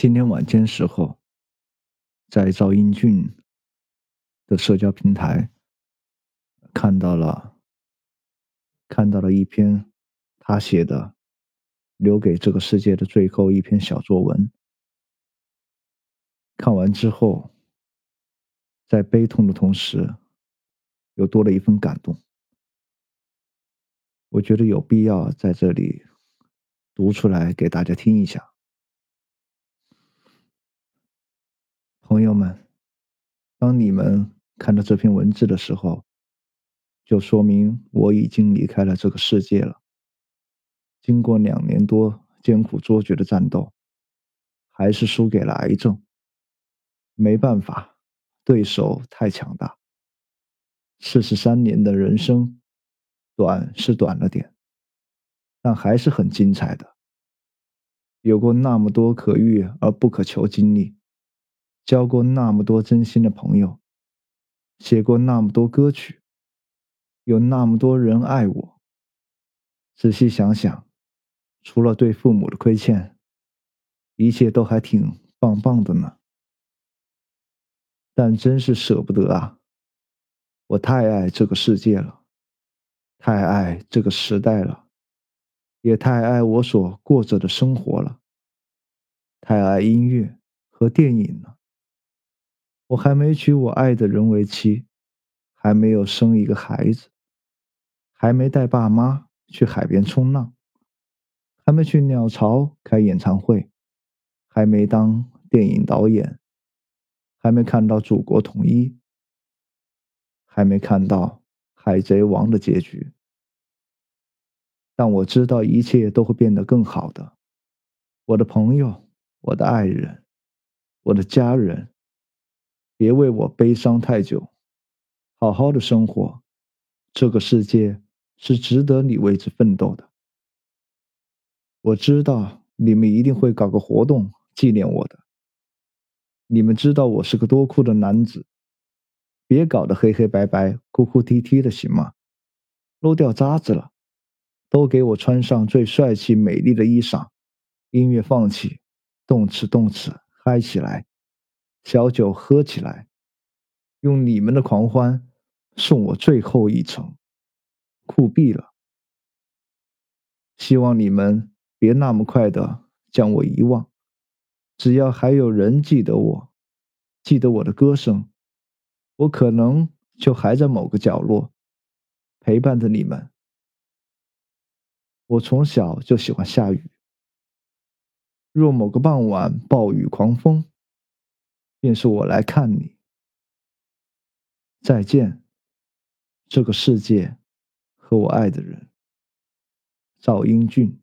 今天晚间时候，在赵英俊的社交平台看到了，看到了一篇他写的留给这个世界的最后一篇小作文。看完之后，在悲痛的同时，又多了一份感动。我觉得有必要在这里读出来给大家听一下。朋友们，当你们看到这篇文字的时候，就说明我已经离开了这个世界了。经过两年多艰苦卓绝的战斗，还是输给了癌症。没办法，对手太强大。四十三年的人生，短是短了点，但还是很精彩的。有过那么多可遇而不可求经历。交过那么多真心的朋友，写过那么多歌曲，有那么多人爱我。仔细想想，除了对父母的亏欠，一切都还挺棒棒的呢。但真是舍不得啊！我太爱这个世界了，太爱这个时代了，也太爱我所过着的生活了，太爱音乐和电影了。我还没娶我爱的人为妻，还没有生一个孩子，还没带爸妈去海边冲浪，还没去鸟巢开演唱会，还没当电影导演，还没看到祖国统一，还没看到海贼王的结局。但我知道一切都会变得更好的，我的朋友，我的爱人，我的家人。别为我悲伤太久，好好的生活。这个世界是值得你为之奋斗的。我知道你们一定会搞个活动纪念我的。你们知道我是个多酷的男子，别搞得黑黑白白、哭哭啼啼的，行吗？漏掉渣子了，都给我穿上最帅气、美丽的衣裳。音乐放起，动次动次，嗨起来。小酒喝起来，用你们的狂欢送我最后一程，酷毙了！希望你们别那么快的将我遗忘，只要还有人记得我，记得我的歌声，我可能就还在某个角落陪伴着你们。我从小就喜欢下雨，若某个傍晚暴雨狂风。便是我来看你。再见，这个世界和我爱的人，赵英俊。